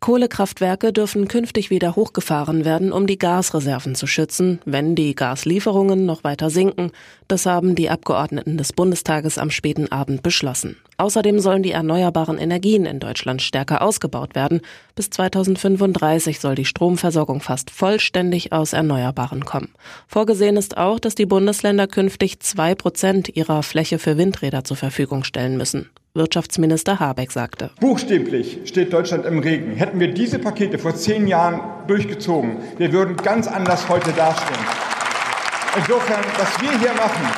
Kohlekraftwerke dürfen künftig wieder hochgefahren werden, um die Gasreserven zu schützen, wenn die Gaslieferungen noch weiter sinken. Das haben die Abgeordneten des Bundestages am späten Abend beschlossen. Außerdem sollen die erneuerbaren Energien in Deutschland stärker ausgebaut werden. Bis 2035 soll die Stromversorgung fast vollständig aus Erneuerbaren kommen. Vorgesehen ist auch, dass die Bundesländer künftig zwei Prozent ihrer Fläche für Windräder zur Verfügung stellen müssen. Wirtschaftsminister Habeck sagte. Buchstäblich steht Deutschland im Regen. Hätten wir diese Pakete vor zehn Jahren durchgezogen, wir würden ganz anders heute dastehen. Insofern, was wir hier machen,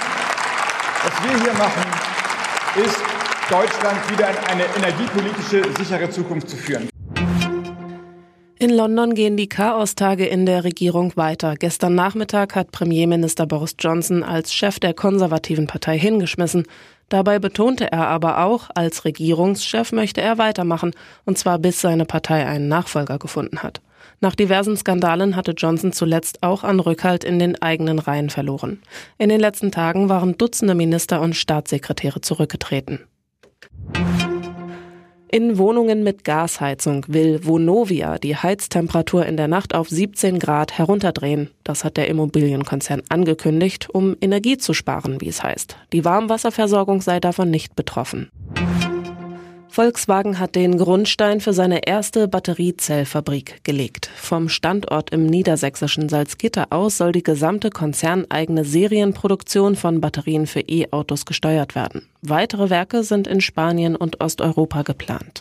was wir hier machen, ist Deutschland wieder in eine energiepolitische sichere Zukunft zu führen. In London gehen die Chaostage in der Regierung weiter. Gestern Nachmittag hat Premierminister Boris Johnson als Chef der konservativen Partei hingeschmissen. Dabei betonte er aber auch, als Regierungschef möchte er weitermachen, und zwar bis seine Partei einen Nachfolger gefunden hat. Nach diversen Skandalen hatte Johnson zuletzt auch an Rückhalt in den eigenen Reihen verloren. In den letzten Tagen waren Dutzende Minister und Staatssekretäre zurückgetreten. In Wohnungen mit Gasheizung will Vonovia die Heiztemperatur in der Nacht auf 17 Grad herunterdrehen. Das hat der Immobilienkonzern angekündigt, um Energie zu sparen, wie es heißt. Die Warmwasserversorgung sei davon nicht betroffen. Volkswagen hat den Grundstein für seine erste Batteriezellfabrik gelegt. Vom Standort im niedersächsischen Salzgitter aus soll die gesamte konzerneigene Serienproduktion von Batterien für E-Autos gesteuert werden. Weitere Werke sind in Spanien und Osteuropa geplant.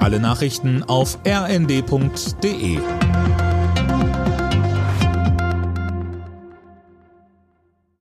Alle Nachrichten auf rnd.de